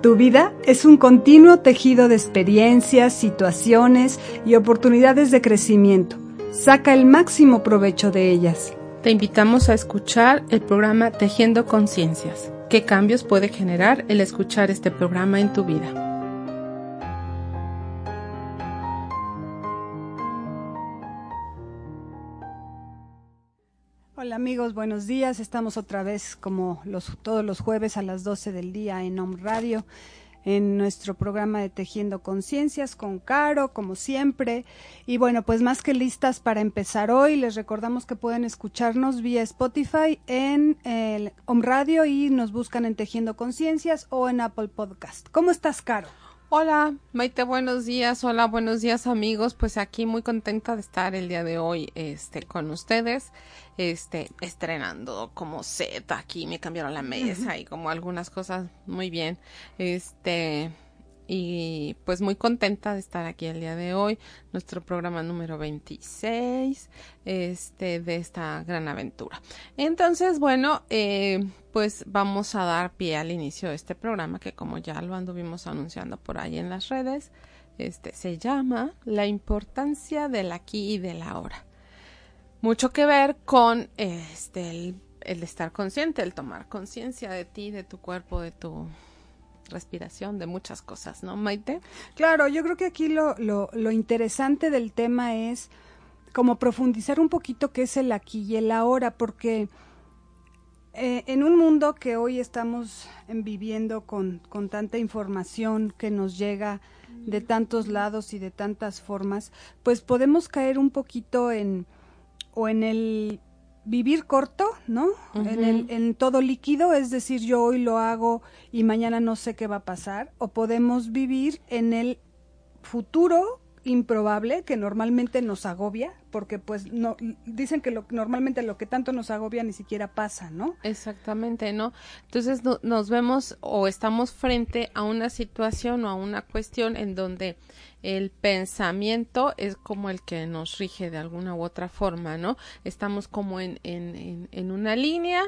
Tu vida es un continuo tejido de experiencias, situaciones y oportunidades de crecimiento. Saca el máximo provecho de ellas. Te invitamos a escuchar el programa Tejiendo Conciencias. ¿Qué cambios puede generar el escuchar este programa en tu vida? Amigos, buenos días. Estamos otra vez como los, todos los jueves a las 12 del día en Om Radio en nuestro programa de Tejiendo Conciencias con Caro, como siempre. Y bueno, pues más que listas para empezar hoy, les recordamos que pueden escucharnos vía Spotify en el Om Radio y nos buscan en Tejiendo Conciencias o en Apple Podcast. ¿Cómo estás, Caro? Hola, Maite, buenos días. Hola, buenos días, amigos. Pues aquí muy contenta de estar el día de hoy este con ustedes. Este estrenando como set aquí, me cambiaron la mesa y como algunas cosas muy bien. Este y pues muy contenta de estar aquí el día de hoy, nuestro programa número 26 este, de esta gran aventura. Entonces, bueno, eh, pues vamos a dar pie al inicio de este programa que como ya lo anduvimos anunciando por ahí en las redes, este, se llama La importancia del aquí y del ahora. Mucho que ver con este, el, el estar consciente, el tomar conciencia de ti, de tu cuerpo, de tu respiración, de muchas cosas, ¿no, Maite? Claro, yo creo que aquí lo, lo, lo interesante del tema es como profundizar un poquito qué es el aquí y el ahora, porque eh, en un mundo que hoy estamos viviendo con, con tanta información que nos llega de tantos lados y de tantas formas, pues podemos caer un poquito en o en el vivir corto, ¿no? en, el, en todo líquido, es decir, yo hoy lo hago y mañana no sé qué va a pasar, o podemos vivir en el futuro improbable que normalmente nos agobia, porque pues no dicen que lo, normalmente lo que tanto nos agobia ni siquiera pasa, ¿no? Exactamente, ¿no? Entonces nos vemos o estamos frente a una situación o a una cuestión en donde el pensamiento es como el que nos rige de alguna u otra forma, ¿no? Estamos como en, en, en, una línea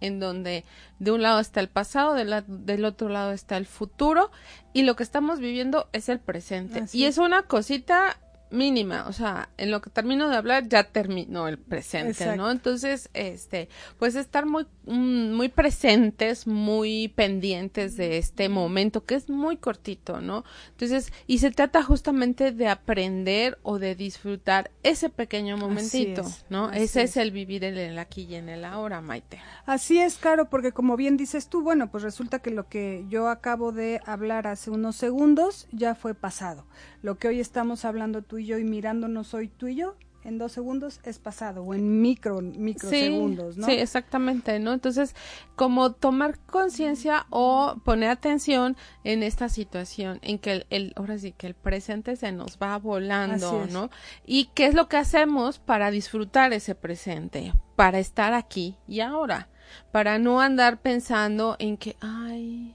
en donde de un lado está el pasado, del otro lado está el futuro y lo que estamos viviendo es el presente. y es una cosita mínima, o sea, en lo que termino de hablar ya terminó el presente, ¿no? Entonces, este, pues estar muy mm, muy presentes, muy pendientes de este momento que es muy cortito, ¿no? Entonces, y se trata justamente de aprender o de disfrutar ese pequeño momentito, ¿no? Ese es. el vivir en el aquí y en el ahora, Maite. Así es, Caro, porque como bien dices tú, bueno, pues resulta que lo que yo acabo de hablar hace unos segundos ya fue pasado. Lo que hoy estamos hablando tú y yo y mirándonos hoy tú y yo en dos segundos es pasado o en micro microsegundos, ¿no? Sí, exactamente, ¿no? Entonces, como tomar conciencia o poner atención en esta situación, en que el, el, ahora sí que el presente se nos va volando, ¿no? Y qué es lo que hacemos para disfrutar ese presente, para estar aquí y ahora, para no andar pensando en que, ay,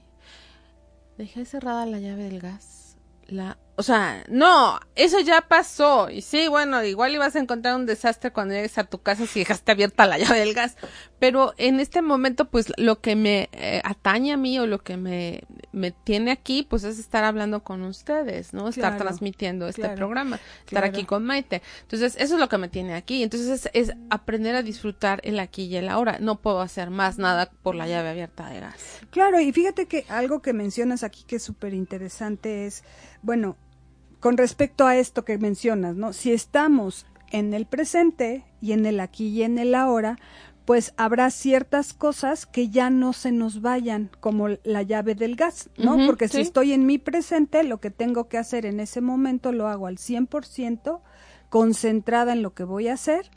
dejé cerrada la llave del gas, la o sea, no, eso ya pasó. Y sí, bueno, igual ibas a encontrar un desastre cuando llegues a tu casa si dejaste abierta la llave del gas. Pero en este momento, pues lo que me eh, atañe a mí o lo que me, me tiene aquí, pues es estar hablando con ustedes, ¿no? Estar transmitiendo este programa, estar aquí con Maite. Entonces, eso es lo que me tiene aquí. Entonces, es, es aprender a disfrutar el aquí y el ahora. No puedo hacer más nada por la llave abierta de gas. Claro, y fíjate que algo que mencionas aquí que es súper interesante es, bueno, con respecto a esto que mencionas, ¿no? Si estamos en el presente y en el aquí y en el ahora, pues habrá ciertas cosas que ya no se nos vayan, como la llave del gas, ¿no? Porque si estoy en mi presente, lo que tengo que hacer en ese momento lo hago al 100%, concentrada en lo que voy a hacer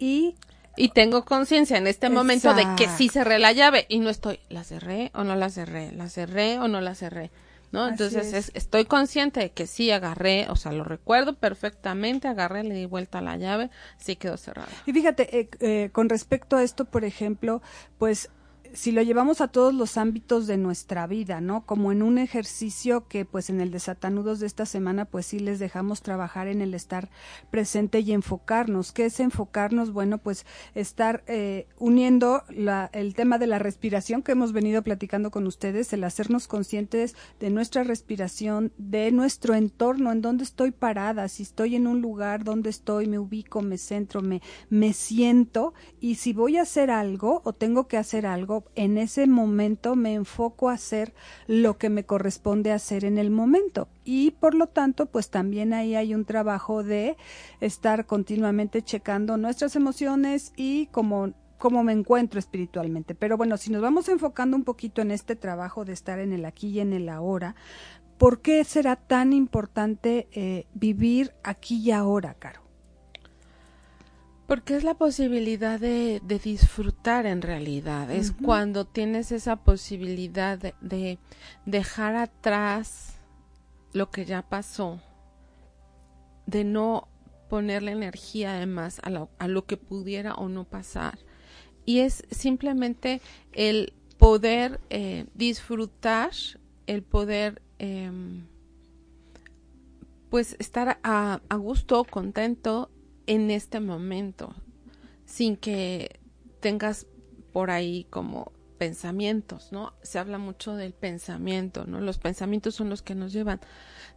y y tengo conciencia en este momento de que sí cerré la llave y no estoy, la cerré o no la cerré, la cerré o no la cerré. ¿No? Entonces estoy consciente de que sí agarré, o sea, lo recuerdo perfectamente, agarré, le di vuelta a la llave, sí quedó cerrada. Y fíjate, eh, eh, con respecto a esto, por ejemplo, pues si lo llevamos a todos los ámbitos de nuestra vida, ¿no? Como en un ejercicio que pues en el desatanudos de esta semana pues sí les dejamos trabajar en el estar presente y enfocarnos. ¿Qué es enfocarnos? Bueno, pues estar eh, uniendo la, el tema de la respiración que hemos venido platicando con ustedes, el hacernos conscientes de nuestra respiración, de nuestro entorno, en dónde estoy parada, si estoy en un lugar, dónde estoy, me ubico, me centro, me, me siento y si voy a hacer algo o tengo que hacer algo, en ese momento me enfoco a hacer lo que me corresponde hacer en el momento. Y por lo tanto, pues también ahí hay un trabajo de estar continuamente checando nuestras emociones y cómo cómo me encuentro espiritualmente. Pero bueno, si nos vamos enfocando un poquito en este trabajo de estar en el aquí y en el ahora, ¿por qué será tan importante eh, vivir aquí y ahora, Caro? Porque es la posibilidad de, disfrutar en realidad. Es cuando tienes esa posibilidad de, dejar atrás lo que ya pasó, de no ponerle energía además a lo, a lo que pudiera o no pasar. Y es simplemente el poder eh, disfrutar, el poder em, pues estar a, a gusto, contento en este momento, sin que tengas por ahí como pensamientos, ¿no? Se habla mucho del pensamiento, ¿no? Los pensamientos son los que nos llevan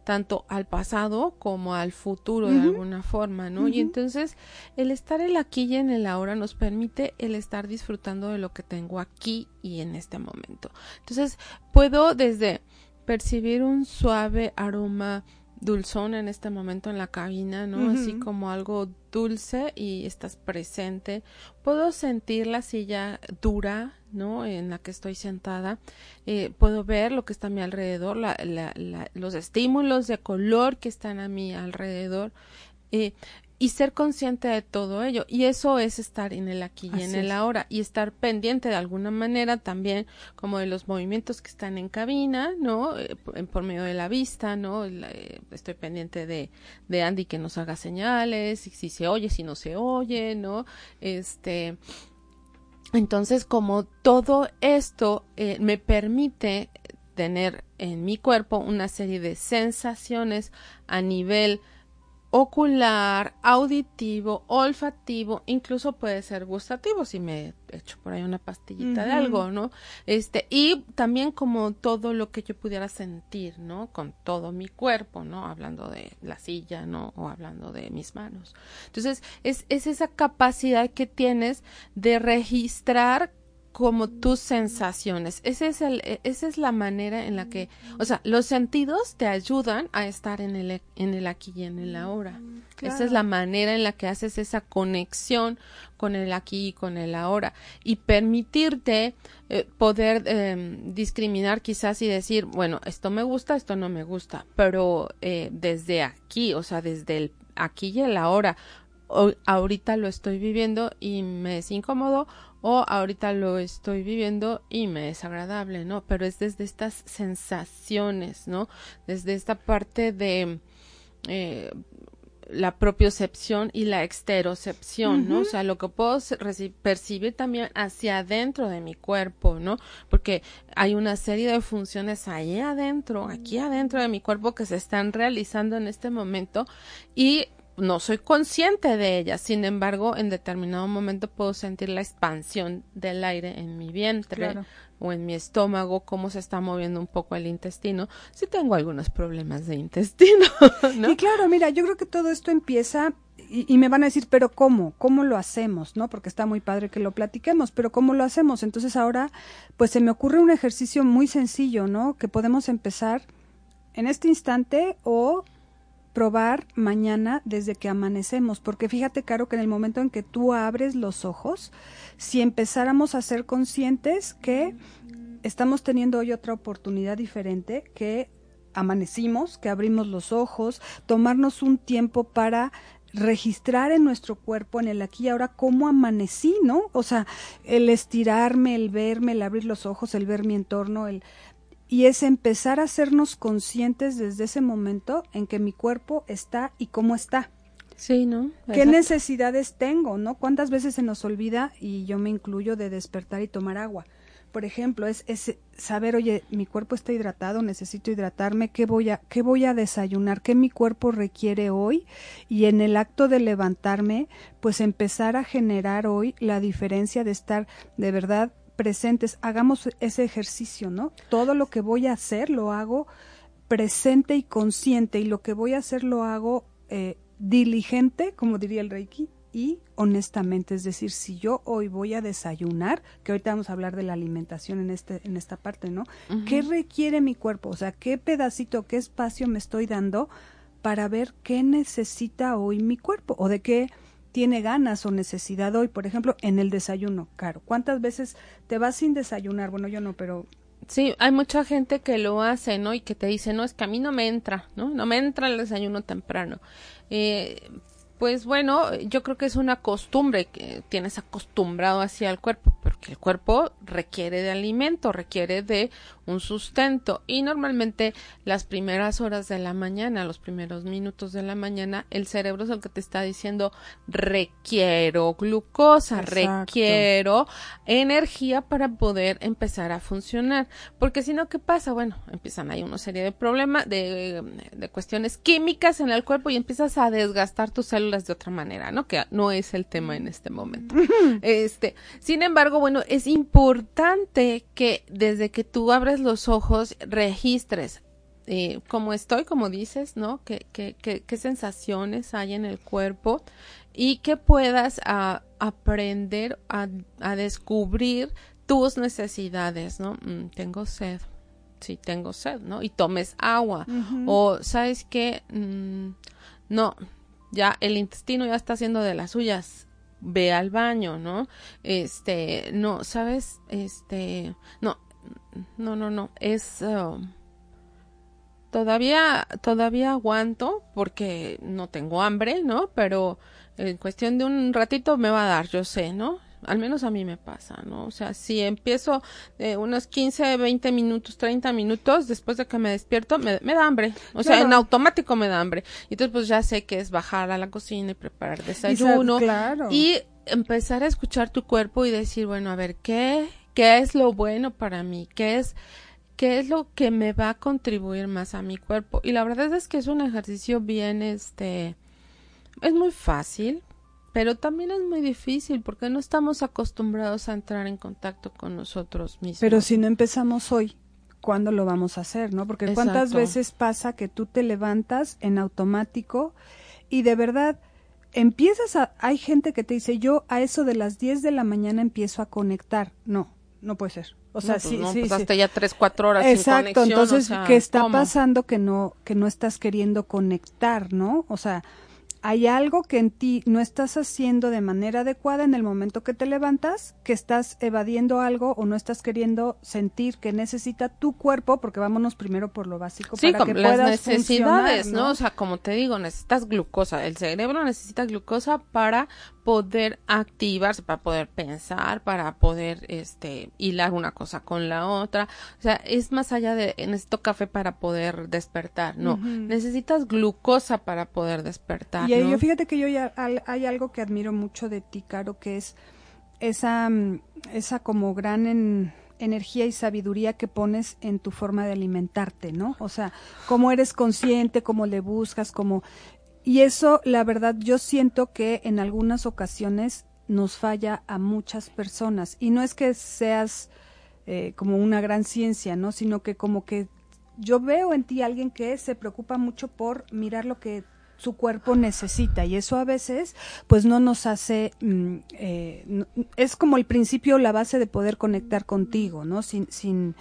tanto al pasado como al futuro de alguna forma, ¿no? Y entonces el estar el aquí y en el ahora nos permite el estar disfrutando de lo que tengo aquí y en este momento. Entonces puedo desde percibir un suave aroma dulzón en este momento en la cabina, ¿no? Así como algo dulce y estás presente. Puedo sentir la silla dura, ¿no? En la que estoy sentada. Eh, puedo ver lo que está a mi alrededor, la, la, los estímulos de color que están a mi alrededor. Eh, y ser consciente de todo ello. Y eso es estar en el aquí y en el ahora y estar pendiente de alguna manera también como de los movimientos que están en cabina, ¿no? Eh, por, medio de la vista, ¿no? Eh, estoy pendiente de, de Andy que nos haga señales, si, si se oye, si no se oye, ¿no? Este. Entonces, como todo esto eh, me permite tener en mi cuerpo una serie de sensaciones a nivel ocular, auditivo, olfativo, incluso puede ser gustativo si me echo por ahí una pastillita de algo, ¿no? Este, y también como todo lo que yo pudiera sentir, ¿no? Con todo mi cuerpo, ¿no? Hablando de la silla, ¿no? O hablando de mis manos. Entonces, es, es esa capacidad que tienes de registrar como tus sensaciones. Ese es el, e, esa es la manera en la que, o sea, los sentidos te ayudan a estar en el, en el aquí y en el ahora. Esa es la manera en la que haces esa conexión con el aquí y con el ahora y permitirte eh, poder em, discriminar quizás y decir, bueno, esto me gusta, esto no me gusta, pero eh, desde aquí, o sea, desde el aquí y el ahora, ahorita lo estoy viviendo y me es incómodo o ahorita lo estoy viviendo y me es agradable, ¿no? Pero es desde estas sensaciones, ¿no? Desde esta parte de eh, la propiocepción y la exterocepción, ¿no? O sea, lo que puedo percibir también hacia adentro de mi cuerpo, ¿no? Porque hay una serie de funciones ahí adentro, aquí adentro de mi cuerpo que se están realizando en este momento y no soy consciente de ella, sin embargo, en determinado momento puedo sentir la expansión del aire en mi vientre o en mi estómago, cómo se está moviendo un poco el intestino, si tengo algunos problemas de intestino. Y claro, mira, yo creo que todo esto empieza y, y, me van a decir, pero ¿cómo? ¿Cómo lo hacemos? ¿No? Porque está muy padre que lo platiquemos, pero ¿cómo lo hacemos? Entonces ahora, pues se me ocurre un ejercicio muy sencillo, ¿no? Que podemos empezar en este instante o probar mañana desde que amanecemos, porque fíjate, Caro, que en el momento en que tú abres los ojos, si empezáramos a ser conscientes que estamos teniendo hoy otra oportunidad diferente, que amanecimos, que abrimos los ojos, tomarnos un tiempo para registrar en nuestro cuerpo, en el aquí y ahora, cómo amanecí, ¿no? O sea, el estirarme, el verme, el abrir los ojos, el ver mi entorno, el y es empezar a hacernos conscientes desde ese momento en que mi cuerpo está y cómo está. Sí, ¿no? ¿Qué necesidades tengo, no? ¿Cuántas veces se nos olvida, y yo me incluyo, de despertar y tomar agua? Por ejemplo, es, es saber, oye, mi cuerpo está hidratado, necesito hidratarme, ¿qué voy, a, ¿qué voy a desayunar? ¿Qué mi cuerpo requiere hoy? Y en el acto de levantarme, pues empezar a generar hoy la diferencia de estar de verdad presentes. Hagamos ese ejercicio, ¿no? Todo lo que voy a hacer lo hago presente y consciente y lo que voy a hacer lo hago eh, diligente, como diría el Reiki, y honestamente, es decir, si yo hoy voy a desayunar, que ahorita vamos a hablar de la alimentación en este en esta parte, ¿no? ¿Qué requiere mi cuerpo? O sea, ¿qué pedacito, qué espacio me estoy dando para ver qué necesita hoy mi cuerpo o de qué tiene ganas o necesidad hoy, por ejemplo, en el desayuno, Caro. ¿Cuántas veces te vas sin desayunar? Bueno, yo no, pero Sí, hay mucha gente que lo hace, ¿no? Y que te dice, no, es que a mí no me entra, ¿no? No me entra el desayuno temprano. Eh, pues bueno, yo creo que es una costumbre que tienes acostumbrado hacia el cuerpo, porque el cuerpo requiere de alimento, requiere de un sustento y normalmente las primeras horas de la mañana, los primeros minutos de la mañana, el cerebro es el que te está diciendo requiero glucosa, requiero energía para poder empezar a funcionar, porque si no, ¿qué pasa? Bueno, empiezan ahí una serie de problemas, de, de cuestiones químicas en el cuerpo y empiezas a desgastar tus células de otra manera, ¿no? Que no es el tema en este momento. Este, sin embargo, bueno, es importante que desde que tú abres los ojos, registres eh, cómo estoy, como dices, ¿no? ¿Qué, qué, qué, sensaciones hay en el cuerpo y que puedas a, aprender a, a, descubrir tus necesidades, ¿no? Mm, tengo sed, sí, tengo sed, ¿no? Y tomes agua. O, ¿sabes qué? Mm, no, ya el intestino ya está haciendo de las suyas ve al baño, ¿no? Este, no, ¿sabes? Este, no, no, no, no, es... Um, todavía, todavía aguanto porque no tengo hambre, ¿no? Pero en cuestión de un ratito me va a dar, yo sé, ¿no? Al menos a mí me pasa, ¿no? O sea, si empiezo eh, unos 15, 20 minutos, 30 minutos, después de que me despierto, me, da hambre. O sea, en automático me da hambre. Y entonces, pues ya sé que es bajar a la cocina y preparar desayuno. y empezar a escuchar tu cuerpo y decir, bueno, a ver, ¿qué qué es lo bueno para mí, qué es qué es lo que me va a contribuir más a mi cuerpo. Y la verdad es que es un ejercicio bien, este, es muy fácil, pero también es muy difícil porque no estamos acostumbrados a entrar en contacto con nosotros mismos. Pero si no empezamos hoy, ¿cuándo lo vamos a hacer, no? Porque cuántas veces pasa que tú te levantas en automático y de verdad empiezas a, hay gente que te dice, yo a eso de las 10 de la mañana empiezo a conectar. No, no puede ser. O sea, pues sí, no, sí, pues hasta ya tres, cuatro horas Exacto, sin conexión, entonces, o ¿qué está pasando que no, que no estás queriendo conectar, no? O sea, hay algo que en ti no estás haciendo de manera adecuada en el momento que te levantas, que estás evadiendo algo o no estás queriendo sentir que necesita tu cuerpo, porque vámonos primero por lo básico sí, para que las puedas necesidades, ¿no? ¿no? O sea, como te digo, necesitas glucosa, el cerebro necesita glucosa para poder activarse, para poder pensar, para poder este hilar una cosa con la otra. O sea, es más allá de necesito café para poder despertar, no, necesitas glucosa para poder despertar. Y yo fíjate que yo ya hay algo que admiro mucho de ti, Caro, que es esa esa como gran energía y sabiduría que pones en tu forma de alimentarte, ¿no? O sea, cómo eres consciente, cómo le buscas, cómo y eso, la verdad, yo siento que en algunas ocasiones nos falla a muchas personas. Y no es que seas eh, como una gran ciencia, ¿no? Sino que como que yo veo en ti alguien que se preocupa mucho por mirar lo que su cuerpo necesita y eso a veces pues no nos hace mm, eh, es como el principio la base de poder conectar contigo no sin sin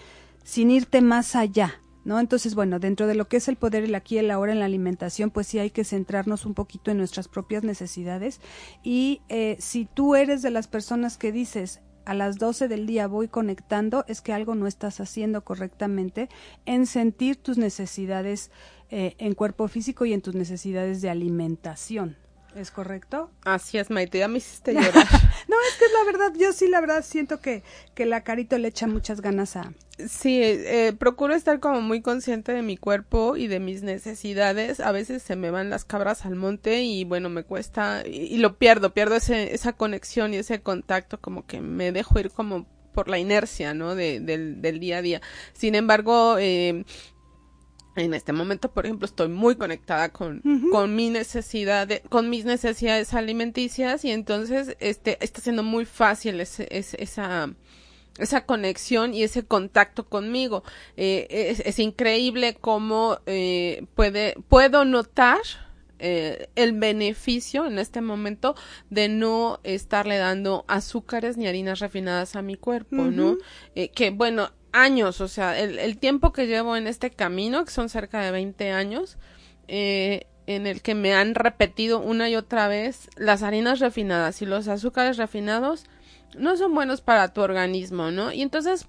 sin irte más allá ¿no? Entonces, bueno, dentro de lo que es el poder el aquí el ahora en la alimentación, pues sí hay que centrarnos un poquito en nuestras propias necesidades. Y eh, si tú eres de las personas que dices, a las 12 del día voy conectando, es que algo no estás haciendo correctamente en sentir tus necesidades eh, en cuerpo físico y en tus necesidades de alimentación. ¿Es correcto? Así es, Maite, ya me hiciste llorar. no, es que es la verdad, yo sí la verdad siento que, que la carito le echa muchas ganas a... Sí, eh, procuro estar como muy consciente de mi cuerpo y de mis necesidades. A veces se me van las cabras al monte y bueno, me cuesta y, lo pierdo, pierdo ese, esa conexión y ese contacto, como que me dejo ir como por la inercia, ¿no? De, del, del día a día. Sin embargo, eh, en este momento, por ejemplo, estoy muy conectada con, con mi necesidad con mis necesidades alimenticias y entonces este está siendo muy fácil ese, esa esa conexión y ese contacto conmigo. Eh, es, es, increíble cómo eh, puede, puedo notar eh, el beneficio en este momento de no estarle dando azúcares ni harinas refinadas a mi cuerpo, ¿no? Eh, que bueno, años, o sea, el, tiempo que llevo en este camino, que son cerca de 20 años, eh, en el que me han repetido una y otra vez las harinas refinadas y los azúcares refinados no son buenos para tu organismo, ¿no? Y entonces,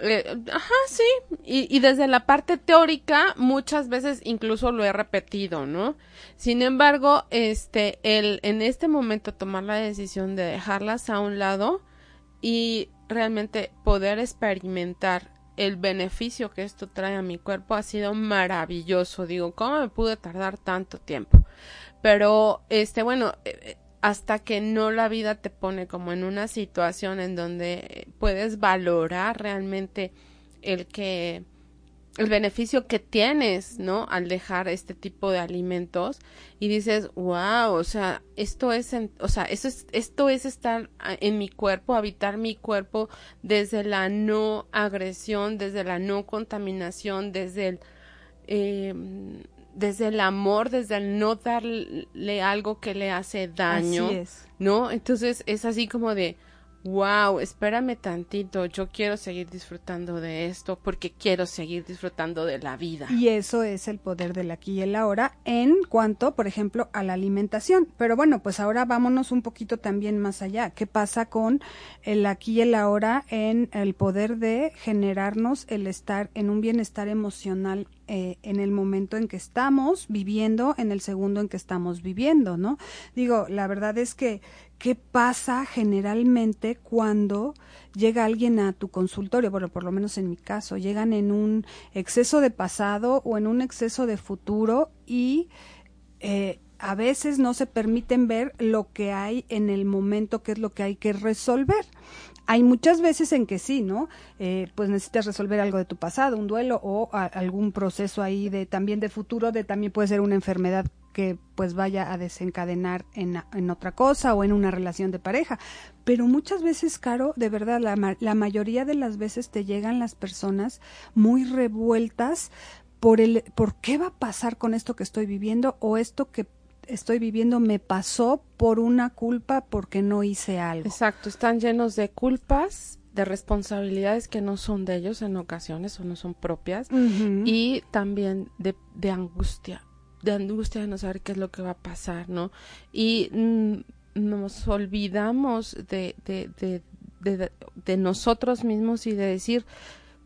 eh, ajá, sí, y, y, desde la parte teórica muchas veces incluso lo he repetido, ¿no? Sin embargo, este, el, en este momento tomar la decisión de dejarlas a un lado y realmente poder experimentar el beneficio que esto trae a mi cuerpo ha sido maravilloso. Digo, ¿cómo me pude tardar tanto tiempo? Pero, este, bueno, eh, hasta que no la vida te pone como en una situación en donde puedes valorar realmente el que el beneficio que tienes, ¿no? Al dejar este tipo de alimentos y dices, wow, o sea, esto es, o sea, eso es, esto es estar en mi cuerpo, habitar mi cuerpo desde la no agresión, desde la no contaminación, desde el, eh, desde el amor, desde el no darle algo que le hace daño, ¿no? Entonces es así como de, wow, espérame tantito, yo quiero seguir disfrutando de esto porque quiero seguir disfrutando de la vida. Y eso es el poder del aquí y el ahora en cuanto, por ejemplo, a la alimentación. Pero bueno, pues ahora vámonos un poquito también más allá. ¿Qué pasa con el aquí y el ahora en el poder de generarnos el estar en un bienestar emocional eh, en el momento en que estamos viviendo, en el segundo en que estamos viviendo, ¿no? Digo, la verdad es que, ¿qué pasa generalmente cuando llega alguien a tu consultorio? Bueno, por lo menos en mi caso, llegan en un exceso de pasado o en un exceso de futuro y eh, a veces no se permiten ver lo que hay en el momento, que es lo que hay que resolver. Hay muchas veces en que sí, ¿no? Eh, pues necesitas resolver algo de tu pasado, un duelo o algún proceso ahí de también de futuro, de también puede ser una enfermedad que pues vaya a desencadenar en, en, otra cosa o en una relación de pareja. Pero muchas veces, Caro, de verdad, la, la mayoría de las veces te llegan las personas muy revueltas por el, por qué va a pasar con esto que estoy viviendo o esto que estoy viviendo me pasó por una culpa porque no hice algo. Exacto, están llenos de culpas, de responsabilidades que no son de ellos en ocasiones o no son propias y también de, de, angustia, de angustia de no saber qué es lo que va a pasar, ¿no? Y mm, nos olvidamos de, de, de, de, de nosotros mismos y de decir,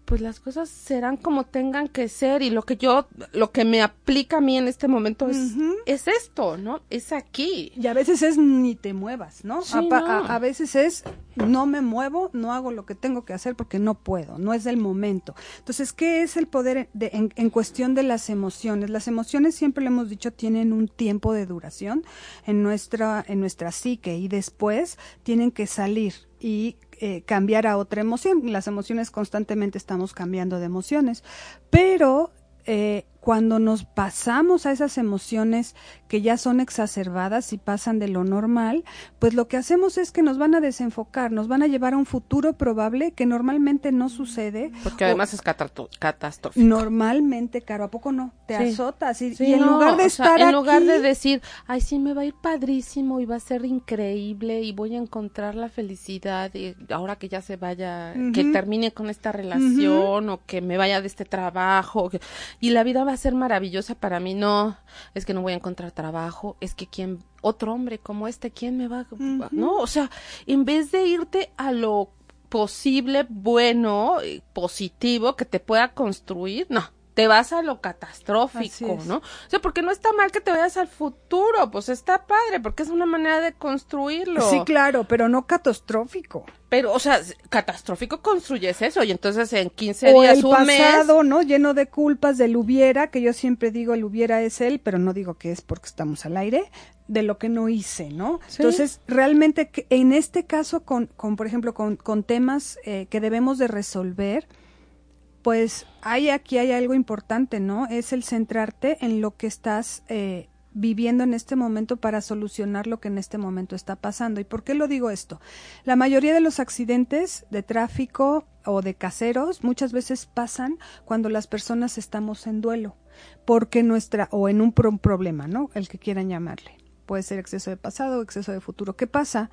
pues las cosas serán como tengan que ser y lo que yo, lo que me aplica a mí en este momento es, es esto, ¿no? Es aquí. Y a veces es ni te muevas, ¿no? a, veces es no me muevo, no hago lo que tengo que hacer porque no puedo, no es el momento. Entonces, ¿qué es el poder de, en, en cuestión de las emociones? Las emociones, siempre le hemos dicho, tienen un tiempo de duración en nuestra, en nuestra psique y después tienen que salir y eh, cambiar a otra emoción. Las emociones constantemente estamos cambiando de emociones, pero eh, cuando nos pasamos a esas emociones que ya son exacerbadas y pasan de lo normal, pues lo que hacemos es que nos van a desenfocar, nos van a llevar a un futuro probable que normalmente no sucede. Porque además es catastrófico. Normalmente, caro, ¿a poco no? Te azotas y, en lugar de estar En lugar de decir, ay, sí, me va a ir padrísimo y va a ser increíble y voy a encontrar la felicidad y ahora que ya se vaya, que termine con esta relación o que me vaya de este trabajo y la vida va a ser maravillosa para mí. No, es que no voy a encontrar trabajo, es que quién, otro hombre como este, ¿quién me va. No, o sea, en vez de irte a lo posible, bueno, positivo, que te pueda construir, no, te vas a lo catastrófico, ¿no? O sea, porque no está mal que te vayas al futuro, pues está padre, porque es una manera de construirlo. Sí, claro, pero no catastrófico. Pero, o sea, catastrófico construyes eso y entonces en 15 días, el un pasado, ¿no? Lleno de culpas del hubiera, que yo siempre digo el hubiera es él, pero no digo que es porque estamos al aire, de lo que no hice, ¿no? Entonces, realmente en este caso, con, con por ejemplo, con, con temas eh, que debemos de resolver, pues hay aquí hay algo importante, ¿no? Es el centrarte en lo que estás eh, viviendo en este momento para solucionar lo que en este momento está pasando. ¿Y por qué lo digo esto? La mayoría de los accidentes de tráfico o de caseros muchas veces pasan cuando las personas estamos en duelo, porque nuestra, o en un problema, ¿no? El que quieran llamarle. Puede ser exceso de pasado exceso de futuro. ¿Qué pasa?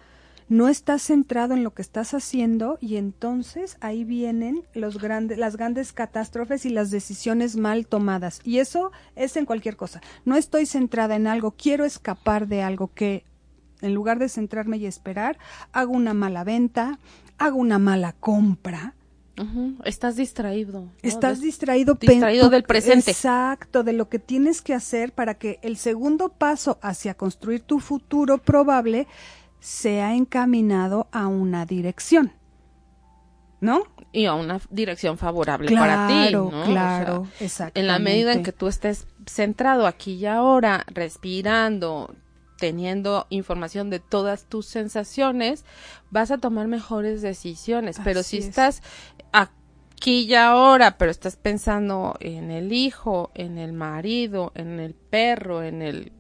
No estás centrado en lo que estás haciendo y entonces ahí vienen los grandes, las grandes catástrofes y las decisiones mal tomadas. Y eso es en cualquier cosa. No estoy centrada en algo, quiero escapar de algo que en lugar de centrarme y esperar, hago una mala venta, hago una mala compra. Estás distraído. Estás distraído. Distraído del presente. Exacto, de lo que tienes que hacer para que el segundo paso hacia construir tu futuro probable se ha encaminado a una dirección. ¿No? Y a una dirección favorable para ti, ¿no? Claro, exacto. En la medida en que tú estés centrado aquí y ahora, respirando, teniendo información de todas tus sensaciones, vas a tomar mejores decisiones. Pero si estás aquí y ahora, pero estás pensando en el hijo, en el marido, en el perro, en el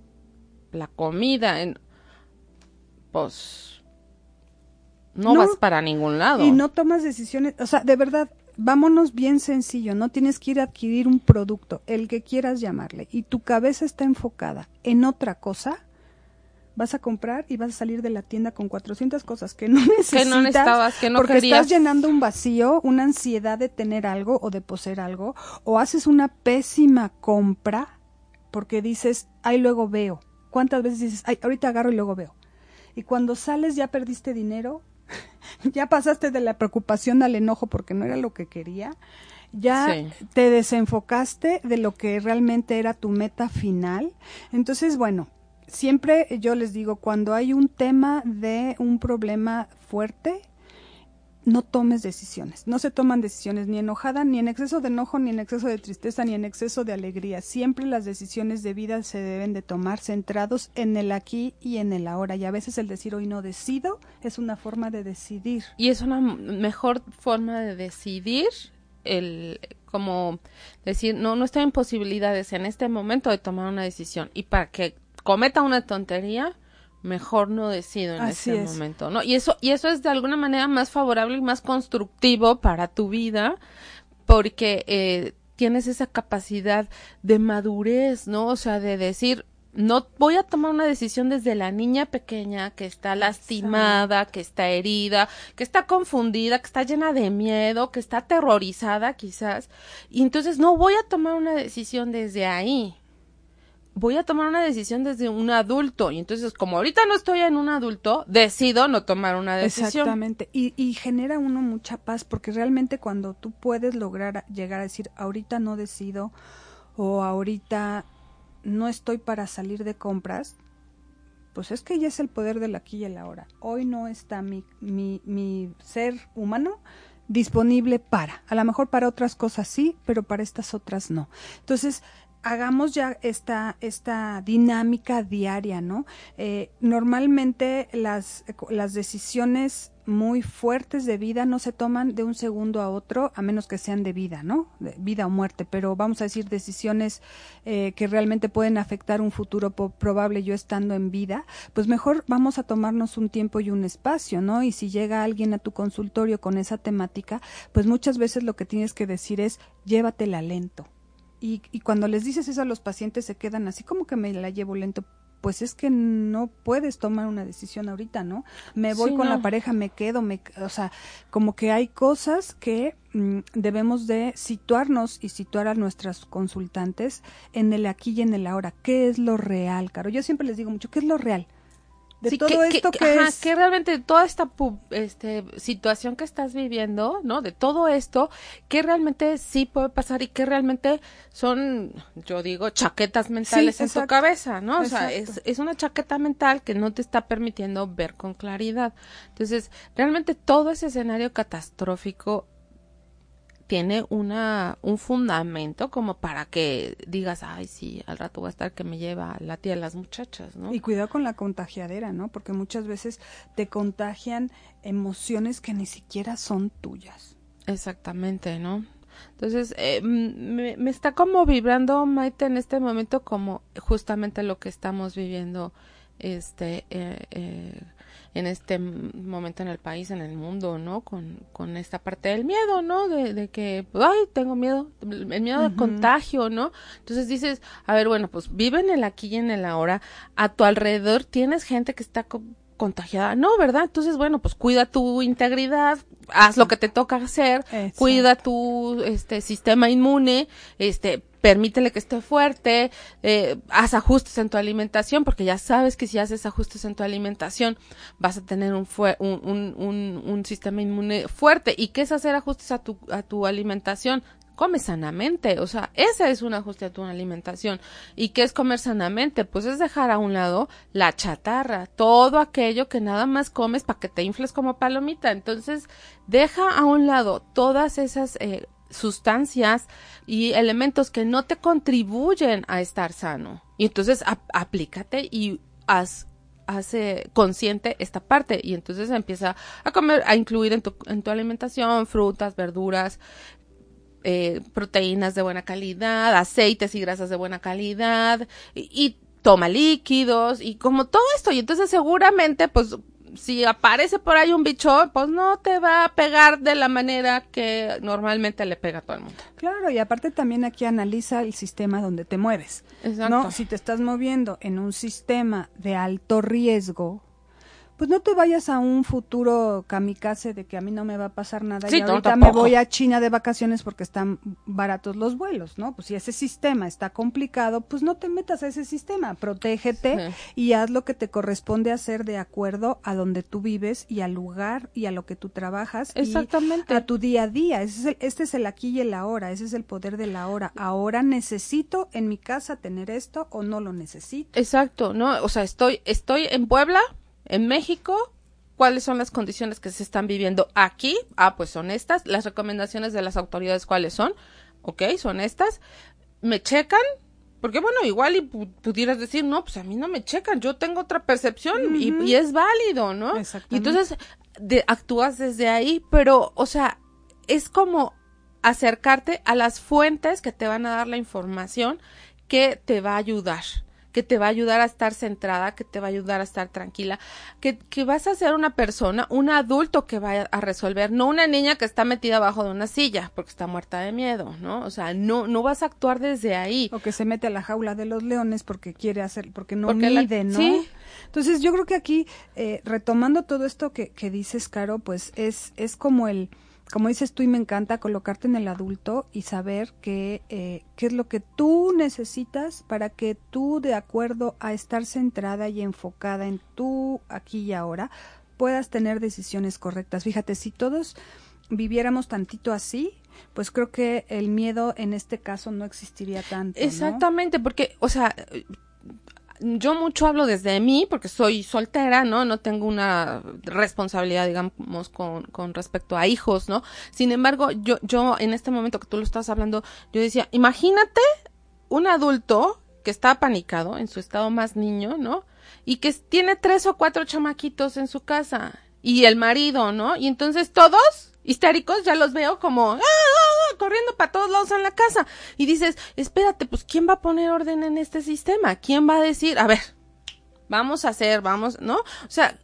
la comida, en pues no, vas para ningún lado. Y no tomas decisiones, o sea, de verdad, vámonos bien sencillo, no tienes que ir a adquirir un producto, el que quieras llamarle, y tu cabeza está enfocada en otra cosa, vas a comprar y vas a salir de la tienda con 400 cosas que no necesitas. Que no necesitabas, que no porque estás llenando un vacío, una ansiedad de tener algo o de poseer algo, o haces una pésima compra porque dices, ay, luego veo. ¿Cuántas veces dices, ay, ahorita agarro y luego veo? Y cuando sales ya perdiste dinero, ya pasaste de la preocupación al enojo porque no era lo que quería, ya te desenfocaste de lo que realmente era tu meta final. Entonces, bueno, siempre yo les digo, cuando hay un tema de un problema fuerte, no tomes decisiones. No se toman decisiones ni enojada, ni en exceso de enojo, ni en exceso de tristeza, ni en exceso de alegría. Siempre las decisiones de vida se deben de tomar centrados en el aquí y en el ahora. Y a veces el decir hoy no decido es una forma de decidir. Y es una mejor forma de decidir el como decir no no estoy en posibilidades en este momento de tomar una decisión y para que cometa una tontería mejor no decido en ese momento, ¿no? Y eso, y eso es de alguna manera más favorable y más constructivo para tu vida, porque eh, tienes esa capacidad de madurez, ¿no? O sea, de decir, no voy a tomar una decisión desde la niña pequeña que está lastimada, que está herida, que está confundida, que está llena de miedo, que está aterrorizada quizás, y entonces no voy a tomar una decisión desde ahí, voy a tomar una decisión desde un adulto. Y entonces, como ahorita no estoy en un adulto, decido no tomar una decisión. Exactamente. Y, genera uno mucha paz, porque realmente cuando tú puedes lograr llegar a decir, ahorita no decido, o ahorita no estoy para salir de compras, pues es que ya es el poder del aquí y el ahora. Hoy no está mi, mi, mi ser humano disponible para. A lo mejor para otras cosas sí, pero para estas otras no. Entonces, hagamos ya esta, esta dinámica diaria, ¿no? Eh, normalmente las, las decisiones muy fuertes de vida no se toman de un segundo a otro, a menos que sean de vida, ¿no? De vida o muerte, pero vamos a decir decisiones eh, que realmente pueden afectar un futuro probable yo estando en vida, pues mejor vamos a tomarnos un tiempo y un espacio, ¿no? Y si llega alguien a tu consultorio con esa temática, pues muchas veces lo que tienes que decir es llévatela lento y, y cuando les dices eso a los pacientes se quedan así como que me la llevo lento pues es que no puedes tomar una decisión ahorita, ¿no? Me voy con la pareja, me quedo, me, o sea, como que hay cosas que mm, debemos de situarnos y situar a nuestras consultantes en el aquí y en el ahora. ¿Qué es lo real, Caro? Yo siempre les digo mucho, ¿qué es lo real? De todo esto que, es... que realmente toda esta este, situación que estás viviendo, ¿no? De todo esto, que realmente sí puede pasar y que realmente son, yo digo, chaquetas mentales en tu cabeza, ¿no? O sea, es, es una chaqueta mental que no te está permitiendo ver con claridad. Entonces, realmente todo ese escenario catastrófico tiene una, un fundamento como para que digas, ay, sí, al rato va a estar que me lleva la tía de las muchachas, ¿no? Y cuidado con la contagiadera, ¿no? Porque muchas veces te contagian emociones que ni siquiera son tuyas. Exactamente, ¿no? Entonces, eh, me, me, está como vibrando, Maite, en este momento como justamente lo que estamos viviendo, este, eh, eh, en este momento en el país, en el mundo, ¿no? Con, con esta parte del miedo, ¿no? De, de que, ay, tengo miedo, el miedo de contagio, ¿no? Entonces dices, a ver, bueno, pues vive en el aquí y en el ahora, a tu alrededor tienes gente que está contagiada, no, ¿verdad? Entonces, bueno, pues cuida tu integridad, haz lo que te toca hacer, cuida tu este sistema inmune, este permítele que esté fuerte, eh, haz ajustes en tu alimentación, porque ya sabes que si haces ajustes en tu alimentación vas a tener un, un, un, un, sistema inmune fuerte. ¿Y qué es hacer ajustes a tu, a tu alimentación? Come sanamente, o sea, ese es un ajuste a tu alimentación. ¿Y qué es comer sanamente? Pues es dejar a un lado la chatarra, todo aquello que nada más comes para que te infles como palomita. Entonces, deja a un lado todas esas eh, sustancias y elementos que no te contribuyen a estar sano. Y entonces aplícate y haz hace consciente esta parte y entonces empieza a comer, a incluir en tu, en tu alimentación frutas, verduras, eh, proteínas de buena calidad, aceites y grasas de buena calidad y, y, toma líquidos y como todo esto y entonces seguramente pues si aparece por ahí un bicho, pues no te va a pegar de la manera que normalmente le pega a todo el mundo. Claro, y aparte también aquí analiza el sistema donde te mueves. Exacto. Si te estás moviendo en un sistema de alto riesgo, pues no te vayas a un futuro kamikaze de que a mí no me va a pasar nada y ahorita me voy a China de vacaciones porque están baratos los vuelos, ¿no? Pues si ese sistema está complicado, pues no te metas a ese sistema, protégete y haz lo que te corresponde hacer de acuerdo a donde tú vives y al lugar y a lo que tú trabajas Exactamente. a tu día a día. es este es el aquí y el ahora, ese es el poder de la hora. Ahora necesito en mi casa tener esto o no lo necesito. Exacto, no, o sea, estoy estoy en Puebla en México, ¿cuáles son las condiciones que se están viviendo aquí? Ah, pues son estas. Las recomendaciones de las autoridades, ¿cuáles son? Ok, son estas. ¿Me checan? Porque bueno, igual y pudieras decir, no, pues a mí no me checan, yo tengo otra percepción y, es válido, ¿no? Y entonces de, actúas desde ahí, pero, o sea, es como acercarte a las fuentes que te van a dar la información que te va a ayudar que te va a ayudar a estar centrada, que te va a ayudar a estar tranquila, que, que vas a ser una persona, un adulto que va a resolver, no una niña que está metida abajo de una silla porque está muerta de miedo, ¿no? O sea, no, no vas a actuar desde ahí. O que se mete a la jaula de los leones porque quiere hacer, porque no mide, ¿no? Sí. Entonces yo creo que aquí, eh, retomando todo esto que, que dices, Caro, pues es, es como el como dices tú y me encanta colocarte en el adulto y saber que, eh, qué es lo que tú necesitas para que tú, de acuerdo a estar centrada y enfocada en tú aquí y ahora, puedas tener decisiones correctas. Fíjate, si todos viviéramos tantito así, pues creo que el miedo en este caso no existiría tanto. Exactamente, porque, o sea, yo mucho hablo desde mí porque soy soltera, ¿no? No tengo una responsabilidad, digamos, con, con respecto a hijos, ¿no? Sin embargo, yo, yo en este momento que tú lo estás hablando, yo decía, imagínate un adulto que está apanicado en su estado más niño, ¿no? Y que tiene tres o cuatro chamaquitos en su casa y el marido, ¿no? Y entonces todos histéricos ya los veo como ¡ah, ah, ah! Corriendo para todos lados en la casa y dices, espérate, pues quién va a poner orden en este sistema? ¿Quién va a decir, a ver, vamos a hacer, vamos, ¿no? O sea,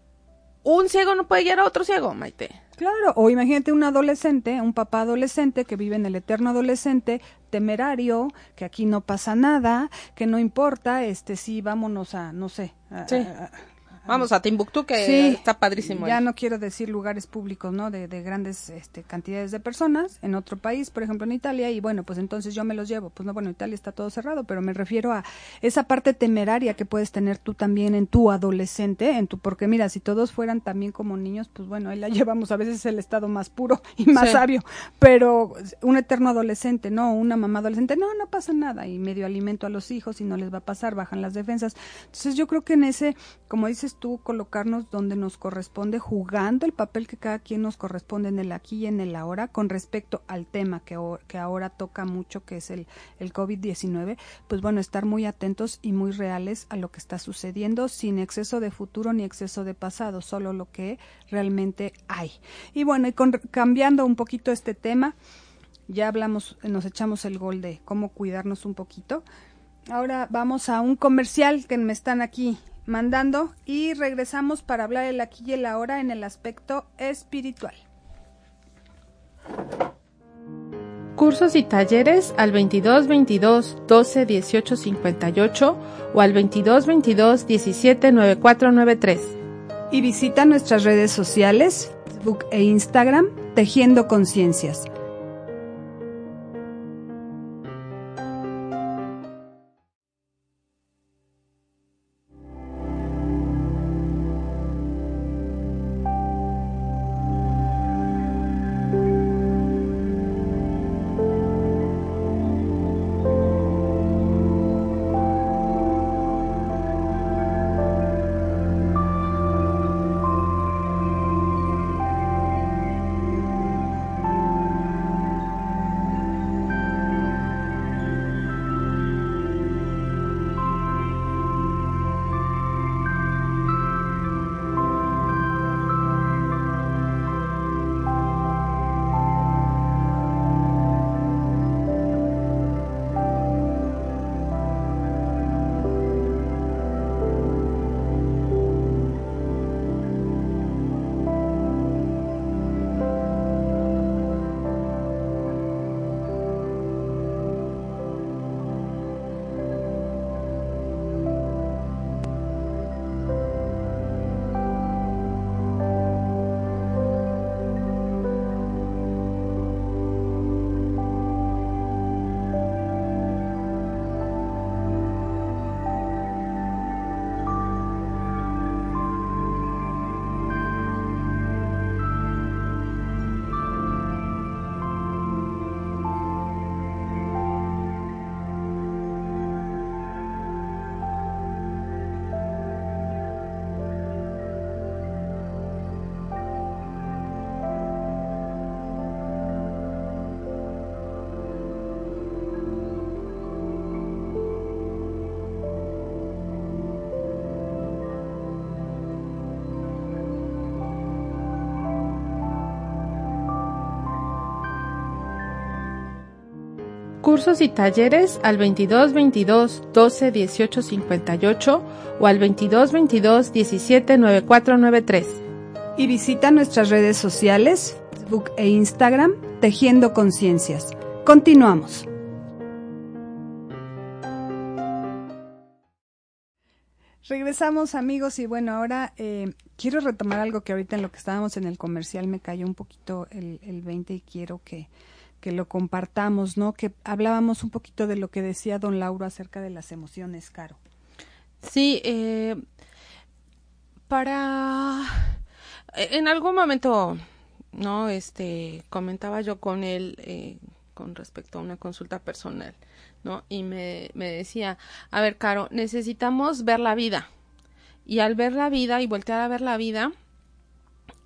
un ciego no puede guiar a otro ciego, Maite. Claro, o imagínate un adolescente, un papá adolescente que vive en el eterno adolescente, temerario, que aquí no pasa nada, que no importa, este sí, vámonos a, no sé, a, Vamos a Timbuktu, que está padrísimo. Ya no quiero decir lugares públicos, ¿no? De, de grandes este, cantidades de personas en otro país, por ejemplo en Italia, y bueno, pues entonces yo me los llevo. Pues no, bueno, Italia está todo cerrado, pero me refiero a esa parte temeraria que puedes tener tú también en tu adolescente, en tu, porque mira, si todos fueran también como niños, pues bueno, ahí la llevamos, a veces es el estado más puro y más sabio, pero un eterno adolescente, no, una mamá adolescente, no, no pasa nada, y medio alimento a los hijos y no les va a pasar, bajan las defensas. Entonces yo creo que en ese, como dices tú, colocarnos donde nos corresponde, jugando el papel que cada quien nos corresponde en el aquí y en el ahora, con respecto al tema que, que ahora toca mucho, que es el, el COVID-19, pues bueno, estar muy atentos y muy reales a lo que está sucediendo, sin exceso de futuro ni exceso de pasado, solo lo que realmente hay. Y bueno, y cambiando un poquito este tema, ya hablamos, nos echamos el gol de cómo cuidarnos un poquito. Ahora vamos a un comercial que me están aquí mandando y regresamos para hablar el aquí y el ahora en el aspecto espiritual. Cursos y talleres al 22 22 12 18 58 o al 22 22 17 9493. Y visita nuestras redes sociales, Facebook e Instagram, Tejiendo Conciencias. Cursos y talleres al 22 22 12 18 58 o al 22 22 17 9493. Y visita nuestras redes sociales, Facebook e Instagram, Tejiendo Conciencias. Continuamos. Regresamos amigos y bueno, ahora eh, quiero retomar algo que ahorita en lo que estábamos en el comercial me cayó un poquito el, el 20 y quiero que, que lo compartamos, ¿no? Que hablábamos un poquito de lo que decía don Lauro acerca de las emociones, Caro. Sí, eh, para en algún momento, no, este, comentaba yo con él eh, con respecto a una consulta personal, ¿no? Y me, me decía, a ver, Caro, necesitamos ver la vida. Y al ver la vida y voltear a ver la vida,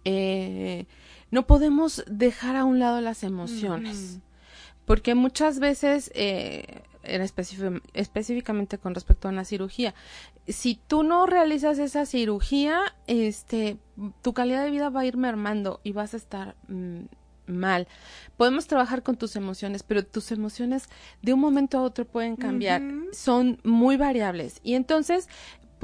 eh, no podemos dejar a un lado las emociones, porque muchas veces, eh, específicamente con respecto a una cirugía, si tú no realizas esa cirugía, este, tu calidad de vida va a ir mermando y vas a estar mm, mal. Podemos trabajar con tus emociones, pero tus emociones de un momento a otro pueden cambiar. Son muy variables. Y entonces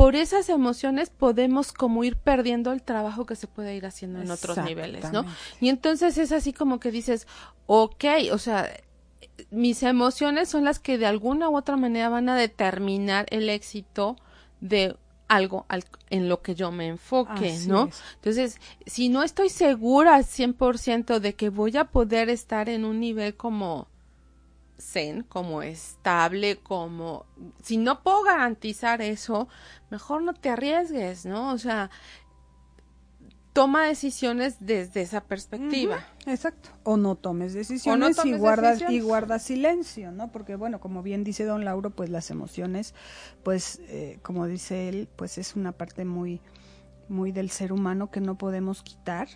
por esas emociones podemos como ir perdiendo el trabajo que se puede ir haciendo en otros niveles, ¿no? Y entonces es así como que dices, ok, o sea, mis emociones son las que de alguna u otra manera van a determinar el éxito de algo en lo que yo me enfoque, ¿no? Entonces, si no estoy segura 100% de que voy a poder estar en un nivel como zen, como estable, como si no puedo garantizar eso, mejor no te arriesgues, ¿no? O sea, toma decisiones desde esa perspectiva. exacto. O no tomes decisiones y guardas y guardas silencio, ¿no? Porque bueno, como bien dice Don Lauro, pues las emociones, pues eh, como dice él, pues es una parte muy muy del ser humano que no podemos quitar,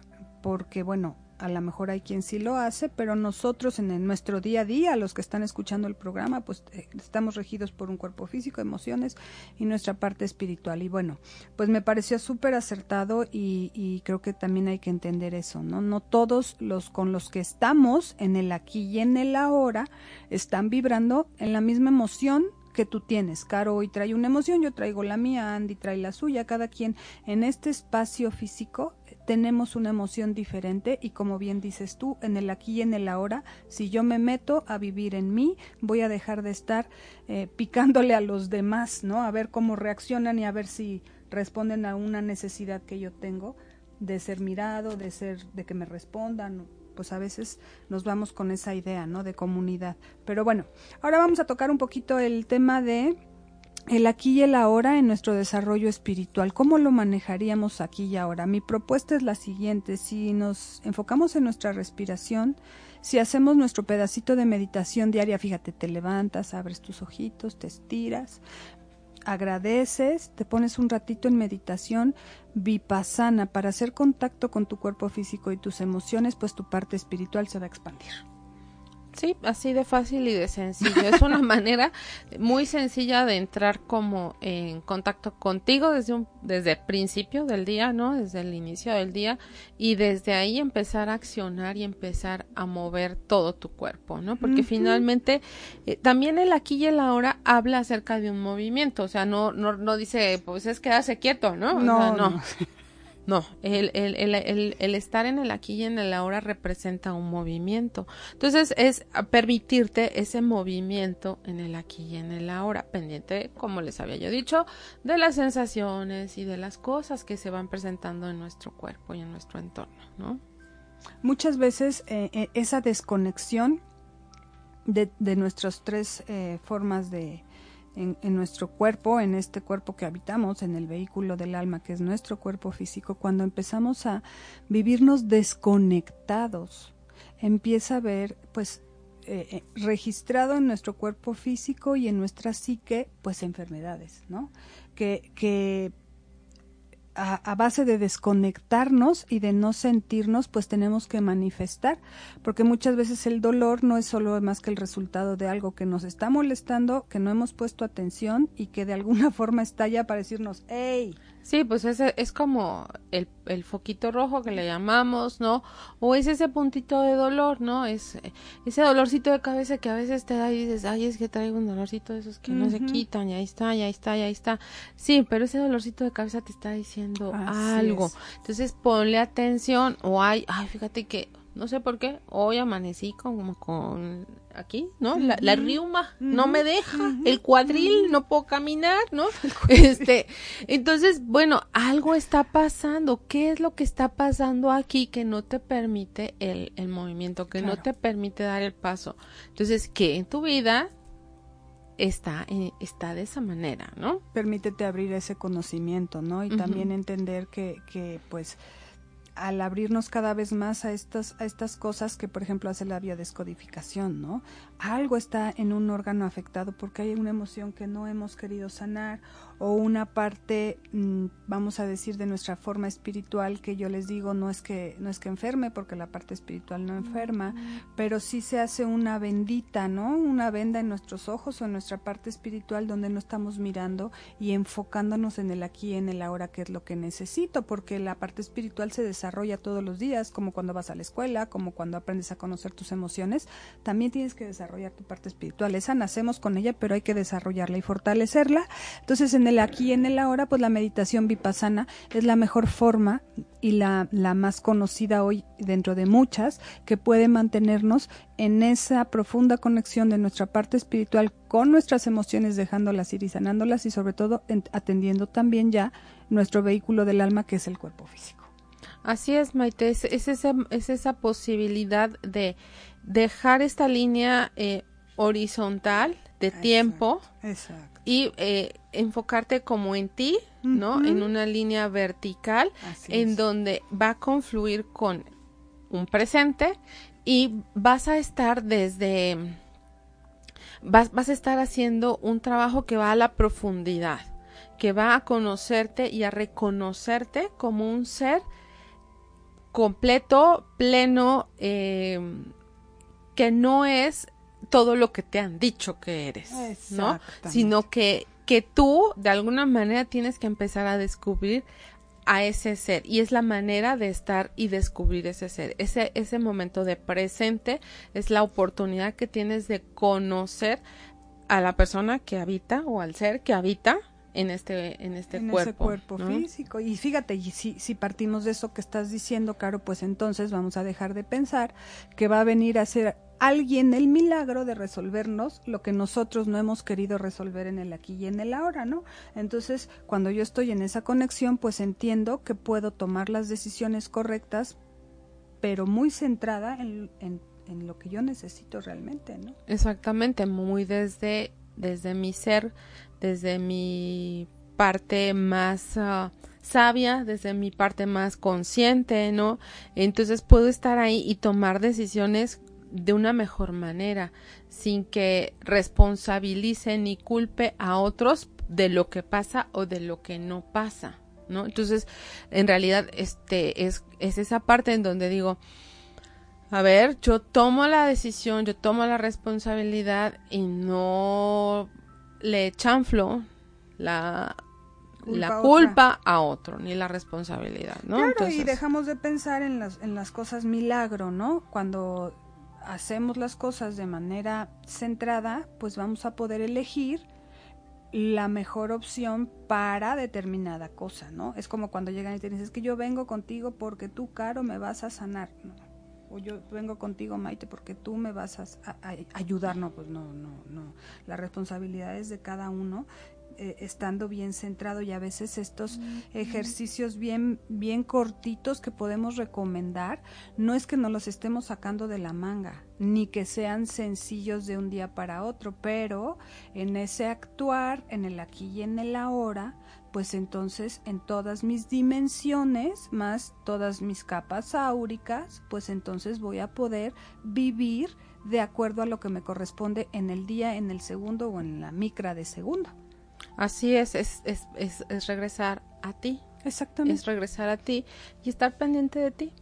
porque bueno, a lo mejor hay quien sí lo hace, pero nosotros en, nuestro día a día, los que están escuchando el programa, pues eh, estamos regidos por un cuerpo físico, emociones y nuestra parte espiritual. Y bueno, pues me pareció súper acertado y, y, creo que también hay que entender eso, ¿no? No todos los con los que estamos en el aquí y en el ahora están vibrando en la misma emoción que tú tienes. Caro hoy trae una emoción, yo traigo la mía, Andy trae la suya, cada quien en este espacio físico tenemos una emoción diferente y como bien dices tú, en el aquí y en el ahora, si yo me meto a vivir en mí, voy a dejar de estar eh, picándole a los demás, ¿no? A ver cómo reaccionan y a ver si responden a una necesidad que yo tengo de ser mirado, de ser, de que me respondan, pues a veces nos vamos con esa idea, ¿no? De comunidad. Pero bueno, ahora vamos a tocar un poquito el tema de el aquí y el ahora en nuestro desarrollo espiritual. ¿Cómo lo manejaríamos aquí y ahora? Mi propuesta es la siguiente. Si nos enfocamos en nuestra respiración, si hacemos nuestro pedacito de meditación diaria, fíjate, te levantas, abres tus ojitos, te estiras, agradeces, te pones un ratito en meditación vipassana para hacer contacto con tu cuerpo físico y tus emociones, pues tu parte espiritual se va a expandir. Sí, así de fácil y de sencillo. Es una manera muy sencilla de entrar como en contacto contigo desde un, desde el principio del día, ¿no? Desde el inicio del día y desde ahí empezar a accionar y empezar a mover todo tu cuerpo, ¿no? Porque finalmente eh, también el aquí y el ahora habla acerca de un movimiento, o sea, no no no dice pues es quedarse quieto, ¿no? no. no. No, el, el, el, el, estar en el aquí y en el ahora representa un movimiento. Entonces es permitirte ese movimiento en el aquí y en el ahora, pendiente, como les había yo dicho, de las sensaciones y de las cosas que se van presentando en nuestro cuerpo y en nuestro entorno, ¿no? Muchas veces eh, eh, esa desconexión de, de nuestras tres eh, formas de, en, nuestro cuerpo, en este cuerpo que habitamos, en el vehículo del alma que es nuestro cuerpo físico, cuando empezamos a vivirnos desconectados, empieza a ver, pues, eh, eh, registrado en nuestro cuerpo físico y en nuestra psique, pues, enfermedades, ¿no? Que, que a, base de desconectarnos y de no sentirnos, pues tenemos que manifestar, porque muchas veces el dolor no es solo más que el resultado de algo que nos está molestando, que no hemos puesto atención y que de alguna forma está ya para decirnos, hey, Sí, pues ese es como el, el foquito rojo que le llamamos, ¿no? O es ese puntito de dolor, ¿no? Es ese dolorcito de cabeza que a veces te da y dices, ay, es que traigo un dolorcito de esos que no se quitan, y ahí está, y ahí está, y ahí está. Sí, pero ese dolorcito de cabeza te está diciendo algo. Entonces ponle atención o hay, ay, fíjate que no sé por qué, hoy amanecí como con aquí, ¿no? La, la riuma no me deja, el cuadril no puedo caminar, ¿no? Este, entonces, bueno, algo está pasando. ¿Qué es lo que está pasando aquí que no te permite el, el movimiento, que no te permite dar el paso? Entonces, ¿qué en tu vida está, eh, está de esa manera, ¿no? Permítete abrir ese conocimiento, ¿no? Y también entender que, que, pues, al abrirnos cada vez más a estas, a estas cosas que, por ejemplo, hace la biodescodificación, ¿no? Algo está en un órgano afectado porque hay una emoción que no hemos querido sanar o una parte, mm, vamos a decir, de nuestra forma espiritual que yo les digo no es que no es que enferme porque la parte espiritual no enferma, pero sí se hace una bendita, ¿no? Una venda en nuestros ojos o en nuestra parte espiritual donde no estamos mirando y enfocándonos en el aquí y en el ahora que es lo que necesito, porque la parte espiritual se desarrolla desarrolla todos los días, como cuando vas a la escuela, como cuando aprendes a conocer tus emociones, también tienes que desarrollar tu parte espiritual. Esa nacemos con ella, pero hay que desarrollarla y fortalecerla. Entonces, en el aquí y en el ahora, pues la meditación vipassana es la mejor forma y la, la más conocida hoy dentro de muchas que puede mantenernos en esa profunda conexión de nuestra parte espiritual con nuestras emociones, dejándolas ir y sanándolas y sobre todo atendiendo también ya nuestro vehículo del alma que es el cuerpo físico. Así es, Maite, es, esa, es esa posibilidad de dejar esta línea eh, horizontal de tiempo y eh, enfocarte como en ti, ¿no? En una línea vertical en donde va a confluir con un presente y vas a estar desde vas, vas a estar haciendo un trabajo que va a la profundidad, que va a conocerte y a reconocerte como un ser completo, pleno, eh, que no es todo lo que te han dicho que eres, ¿no? Sino que, que tú de alguna manera tienes que empezar a descubrir a ese ser. Y es la manera de estar y descubrir ese ser. Ese, ese momento de presente es la oportunidad que tienes de conocer a la persona que habita o al ser que habita en este en este en cuerpo, ese cuerpo físico. Y fíjate y si, si partimos de eso que estás diciendo Caro pues entonces vamos a dejar de pensar que va a venir a ser alguien el milagro de resolvernos lo que nosotros no hemos querido resolver en el aquí y en el ahora, ¿no? Entonces, cuando yo estoy en esa conexión, pues entiendo que puedo tomar las decisiones correctas, pero muy centrada en, en, lo que yo necesito realmente, ¿no? Exactamente, muy desde, desde mi ser, desde mi parte más... Ah, sabia, desde mi parte más consciente, ¿no? Entonces puedo estar ahí y tomar decisiones de una mejor manera, sin que responsabilice ni culpe a otros de lo que pasa o de lo que no pasa, ¿no? Entonces, en realidad, este es, es esa parte en donde digo, a ver, yo tomo la decisión, yo tomo la responsabilidad y no le chanflo la la culpa a otro, ni la responsabilidad, ¿no? Claro, y dejamos de pensar en las, en las cosas milagro, ¿no? Cuando hacemos las cosas de manera centrada, pues vamos a poder elegir la mejor opción para determinada cosa, ¿no? Es como cuando llegan y te dicen, es que yo vengo contigo porque tú, Caro, me vas a sanar, O yo vengo contigo, Maite, porque tú me vas a, a ayudar, no, pues no, no, no. La responsabilidad es de cada uno eh, estando bien centrado y a veces estos ejercicios bien bien cortitos que podemos recomendar no es que no los estemos sacando de la manga ni que sean sencillos de un día para otro pero en ese actuar en el aquí y en el ahora pues entonces en todas mis dimensiones más todas mis capas áuricas pues entonces voy a poder vivir de acuerdo a lo que me corresponde en el día, en el segundo o en la micra de segundo. Así es, es, es, es, regresar a ti. Exactamente. Es regresar a ti y estar pendiente de ti.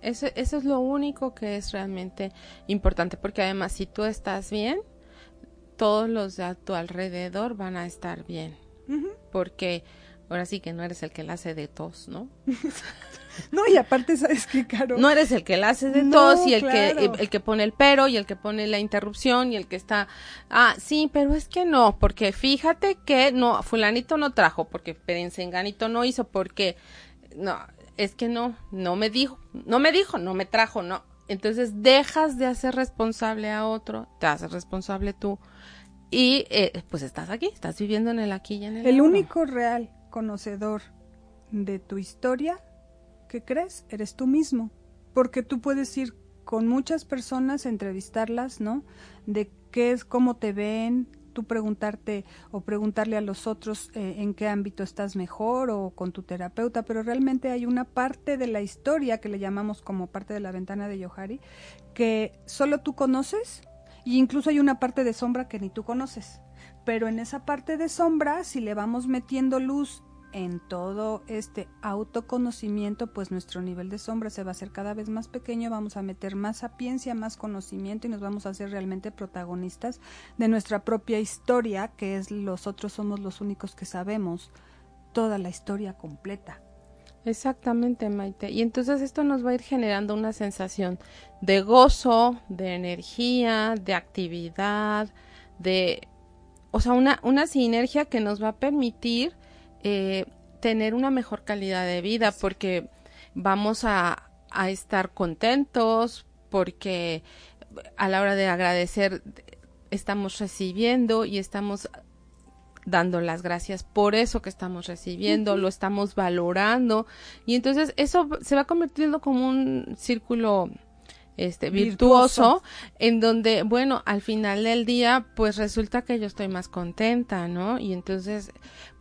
Eso, eso es lo único que es realmente importante, porque además si tú estás bien, todos los de a tu alrededor van a estar bien. Porque ahora sí que no eres el que la hace de tos, ¿no? No, y aparte, ¿sabes qué, Caro? No eres el que la hace de tos y el que el, que pone el pero y el que pone la interrupción y el que está, ah, sí, pero es que no, porque fíjate que no, fulanito no trajo, porque Perencenganito no hizo, porque, no, es que no, no me dijo, no me dijo, no me trajo, no. Entonces dejas de hacer responsable a otro, te haces responsable tú y eh, pues estás aquí, estás viviendo en el aquí y en el El único real conocedor de tu historia ¿qué crees? Eres tú mismo. Porque tú puedes ir con muchas personas, entrevistarlas, ¿no? De qué es, cómo te ven, tú preguntarte o preguntarle a los otros eh, en qué ámbito estás mejor o con tu terapeuta, pero realmente hay una parte de la historia que le llamamos como parte de la ventana de Yohari que solo tú conoces e incluso hay una parte de sombra que ni tú conoces. Pero en esa parte de sombra, si le vamos metiendo luz en todo este autoconocimiento, pues nuestro nivel de sombra se va a hacer cada vez más pequeño, vamos a meter más sapiencia, más conocimiento y nos vamos a hacer realmente protagonistas de nuestra propia historia, que es los otros somos los únicos que sabemos toda la historia completa. Exactamente, Maite. Y entonces esto nos va a ir generando una sensación de gozo, de energía, de actividad, de, o sea, una, una sinergia que nos va a permitir eh, tener una mejor calidad de vida porque vamos a, a estar contentos, porque a la hora de agradecer estamos recibiendo y estamos dando las gracias por eso que estamos recibiendo, lo estamos valorando. Y entonces eso se va convirtiendo como un círculo este virtuoso, en donde bueno al final del día pues resulta que yo estoy más contenta no y entonces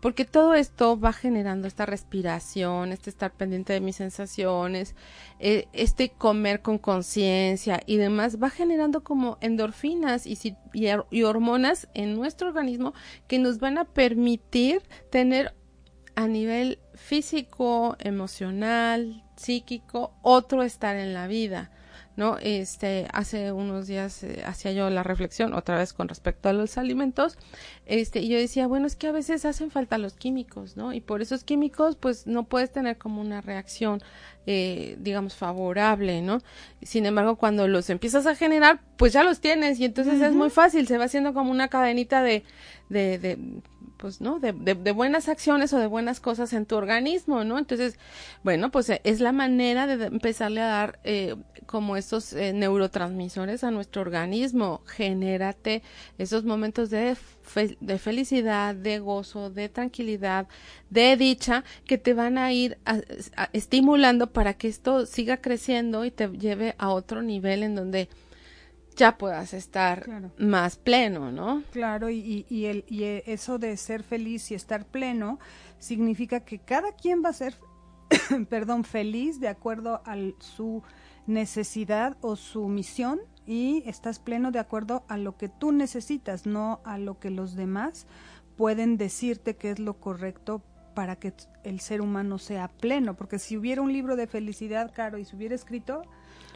porque todo esto va generando esta respiración este estar pendiente de mis sensaciones eh, este comer con conciencia y demás va generando como endorfinas y, y hormonas en nuestro organismo que nos van a permitir tener a nivel físico emocional psíquico otro estar en la vida ¿no? Este, hace unos días eh, hacía yo la reflexión otra vez con respecto a los alimentos, este, y yo decía, bueno, es que a veces hacen falta los químicos, ¿no? Y por esos químicos, pues no puedes tener como una reacción, eh, digamos, favorable, ¿no? Sin embargo, cuando los empiezas a generar, pues ya los tienes y entonces es muy fácil, se va haciendo como una cadenita de, de, de pues, ¿no? De, de, buenas acciones o de buenas cosas en tu organismo, ¿no? Entonces, bueno, pues eh, es la manera de empezarle a dar eh, como estos eh, neurotransmisores a nuestro organismo. Genérate esos momentos de, de felicidad, de gozo, de tranquilidad, de dicha, que te van a ir estimulando para que esto siga creciendo y te lleve a otro nivel en donde ya puedas estar más pleno, ¿no? Claro, y, y, el, y eso de ser feliz y estar pleno significa que cada quien va a ser, perdón, feliz de acuerdo a su necesidad o su misión y estás pleno de acuerdo a lo que tú necesitas, no a lo que los demás pueden decirte que es lo correcto para que el ser humano sea pleno, porque si hubiera un libro de felicidad, Caro, y se hubiera escrito,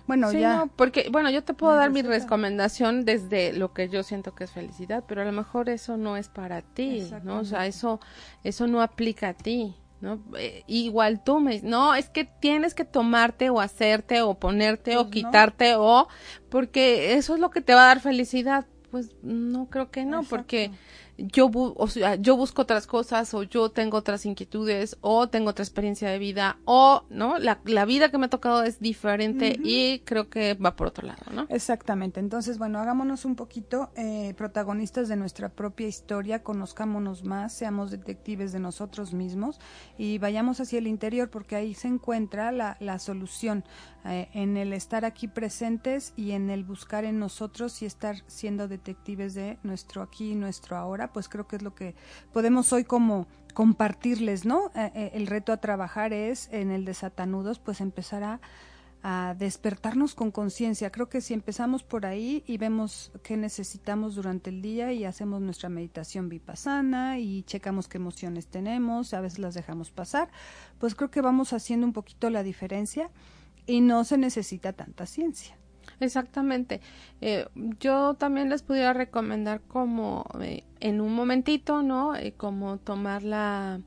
bueno, ya. porque, bueno, yo te puedo dar mi recomendación desde lo que yo siento que es felicidad, pero a lo mejor eso no es para ti, ¿no? O sea, eso, eso no aplica a ti, ¿no? Eh, igual tú me no, es que tienes que tomarte o hacerte o ponerte o pues quitarte o, porque eso es lo que te va a dar felicidad. Pues no creo que no, porque yo, o sea, yo busco otras cosas o yo tengo otras inquietudes o tengo otra experiencia de vida o, ¿no? La, la vida que me ha tocado es diferente y creo que va por otro lado, ¿no? Exactamente. Entonces, bueno, hagámonos un poquito eh, protagonistas de nuestra propia historia, conozcámonos más, seamos detectives de nosotros mismos y vayamos hacia el interior porque ahí se encuentra la, la solución eh, en el estar aquí presentes y en el buscar en nosotros y estar siendo detectives de nuestro aquí y nuestro ahora pues creo que es lo que podemos hoy como compartirles, ¿no? Eh, eh, el reto a trabajar es en el de Satanudos, pues empezar a, despertarnos con conciencia. Creo que si empezamos por ahí y vemos qué necesitamos durante el día y hacemos nuestra meditación vipassana y checamos qué emociones tenemos, a veces las dejamos pasar, pues creo que vamos haciendo un poquito la diferencia y no se necesita tanta ciencia. Exactamente. Eh, yo también les pudiera recomendar como eh, en un momentito, ¿no? Eh, como tomar la,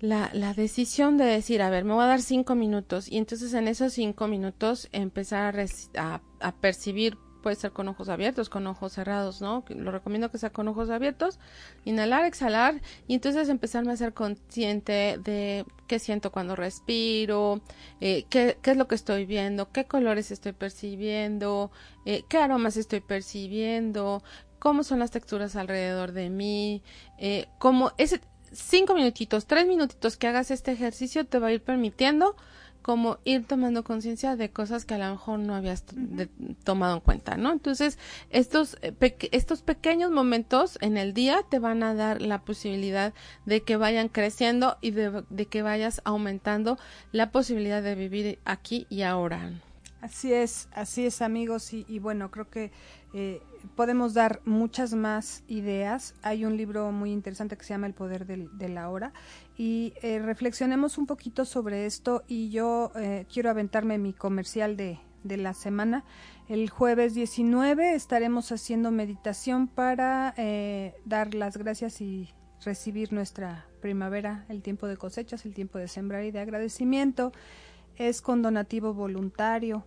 la, la, decisión de decir, a ver, me voy a dar cinco minutos y entonces en esos cinco minutos empezar a, a, a percibir puede ser con ojos abiertos, con ojos cerrados, ¿no? Lo recomiendo que sea con ojos abiertos, inhalar, exhalar y entonces empezarme a ser consciente de qué siento cuando respiro, eh, qué, qué, es lo que estoy viendo, qué colores estoy percibiendo, eh, qué aromas estoy percibiendo, cómo son las texturas alrededor de mí, eh, como ese cinco minutitos, tres minutitos que hagas este ejercicio te va a ir permitiendo como ir tomando conciencia de cosas que a lo mejor no habías tomado en cuenta, ¿no? Entonces, estos, eh, estos pequeños momentos en el día te van a dar la posibilidad de que vayan creciendo y de, que vayas aumentando la posibilidad de vivir aquí y ahora. Así es, así es amigos y, y bueno, creo que eh, podemos dar muchas más ideas. Hay un libro muy interesante que se llama El Poder de la Hora y eh, reflexionemos un poquito sobre esto y yo eh, quiero aventarme mi comercial de, de la semana. El jueves 19 estaremos haciendo meditación para dar las gracias y recibir nuestra primavera, el tiempo de cosechas, el tiempo de sembrar y de agradecimiento. Es con donativo voluntario,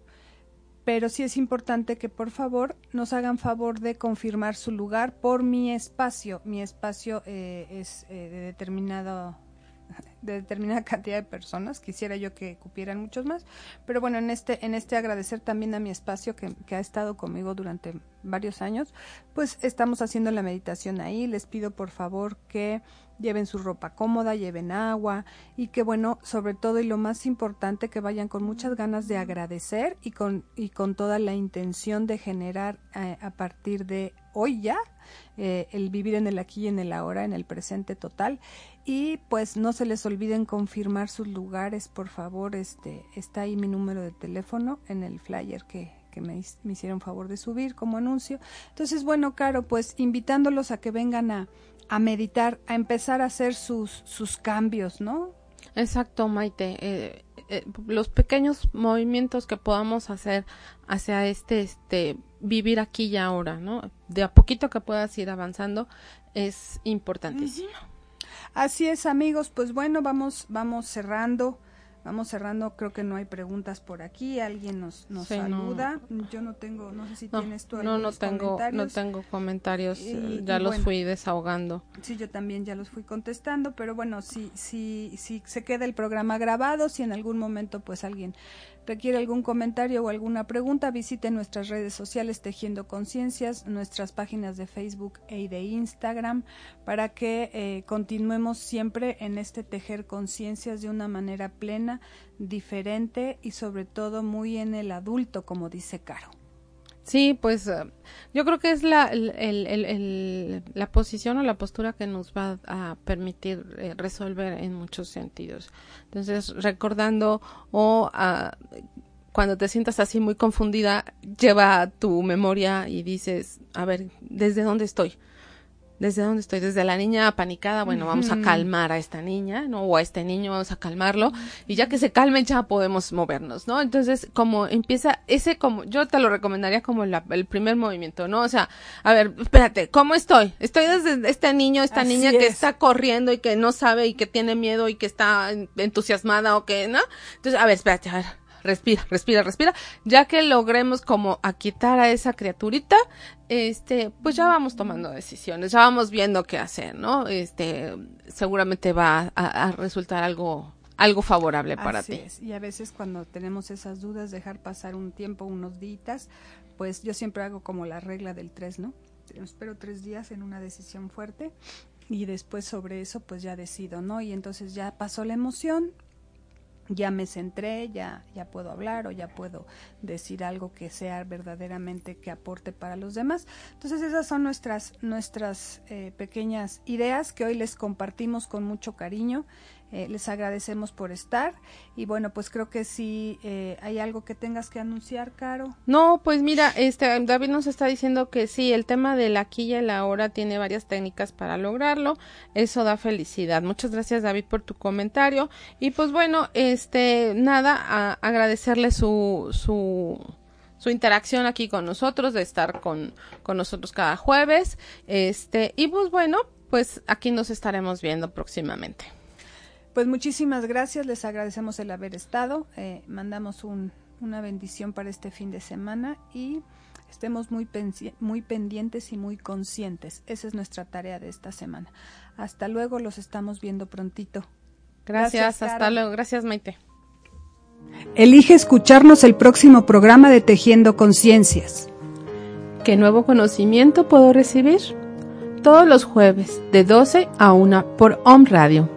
pero sí es importante que por favor nos hagan favor de confirmar su lugar por mi espacio. Mi espacio eh, es eh, de determinado de determinada cantidad de personas. Quisiera yo que cupieran muchos más. Pero bueno, en este, en este agradecer también a mi espacio que, ha estado conmigo durante varios años, pues estamos haciendo la meditación ahí. Les pido por favor que lleven su ropa cómoda, lleven agua y que bueno, sobre todo y lo más importante, que vayan con muchas ganas de agradecer y con, y con toda la intención de generar eh, a partir de hoy ya eh, el vivir en el aquí y en el ahora, en el presente total. Y pues no se les olviden confirmar sus lugares, por favor, este, está ahí mi número de teléfono en el flyer que, que me, me hicieron favor de subir como anuncio. Entonces, bueno, Caro, pues invitándolos a que vengan a, a meditar, a empezar a hacer sus, sus cambios, ¿no? Exacto, Maite. Eh, eh, los pequeños movimientos que podamos hacer hacia este, este, vivir aquí y ahora, ¿no? De a poquito que puedas ir avanzando es importantísimo. Así es, amigos. Pues bueno, vamos, vamos cerrando. Vamos cerrando, creo que no hay preguntas por aquí, alguien nos, nos saluda. Yo no tengo, no sé si tienes tú No, no tengo, comentarios. no tengo comentarios, ya los fui desahogando. Sí, yo también ya los fui contestando, pero bueno, si, si, si se queda el programa grabado, si en algún momento pues alguien requiere algún comentario o alguna pregunta, visite nuestras redes sociales Tejiendo Conciencias, nuestras páginas de Facebook e de Instagram, para que eh, continuemos siempre en este tejer conciencias de una manera plena, diferente y sobre todo muy en el adulto, como dice Caro. Sí, pues eh, yo creo que es la, el, la posición o la postura que nos va a permitir eh, resolver en muchos sentidos. Entonces, recordando o ah, cuando te sientas así muy confundida, lleva tu memoria y dices, a ver, ¿desde dónde estoy? ¿Desde dónde estoy? Desde la niña apanicada, bueno, vamos a calmar a esta niña, ¿no? O a este niño, vamos a calmarlo. Y ya que se calme, ya podemos movernos, ¿no? Entonces, como empieza ese, como, yo te lo recomendaría como el primer movimiento, ¿no? O sea, a ver, espérate, ¿cómo estoy? Estoy desde este niño, esta niña que está corriendo y que no sabe y que tiene miedo y que está entusiasmada o que, ¿no? Entonces, a ver, espérate, a ver, respira, respira, respira. Ya que logremos como a quitar a esa criaturita, este, pues ya vamos tomando decisiones, ya vamos viendo qué hacer, ¿no? Este, seguramente va a, resultar algo algo favorable para ti. Y a veces cuando tenemos esas dudas, dejar pasar un tiempo, unos días, pues yo siempre hago como la regla del tres, ¿no? Espero tres días en una decisión fuerte y después sobre eso pues ya decido, ¿no? Y entonces ya pasó la emoción, ya me centré, ya, ya puedo hablar o ya puedo decir algo que sea verdaderamente que aporte para los demás. Entonces esas son nuestras, nuestras eh, pequeñas ideas que hoy les compartimos con mucho cariño eh, les agradecemos por estar y bueno, pues creo que si eh, hay algo que tengas que anunciar, Caro. No, pues mira, este David nos está diciendo que sí, el tema de la aquí y la hora tiene varias técnicas para lograrlo. Eso da felicidad. Muchas gracias, David, por tu comentario. Y pues bueno, este nada, a agradecerle su su su interacción aquí con nosotros, de estar con, con nosotros cada jueves. Este, y pues bueno, pues aquí nos estaremos viendo próximamente. Pues muchísimas gracias, les agradecemos el haber estado, eh, mandamos una bendición para este fin de semana y estemos muy, muy pendientes y muy conscientes. Esa es nuestra tarea de esta semana. Hasta luego, los estamos viendo prontito. Gracias, hasta luego. Gracias, Maite. Elige escucharnos el próximo programa de Tejiendo Conciencias. ¿Qué nuevo conocimiento puedo recibir? Todos los jueves, de 12 a 1 por Home Radio.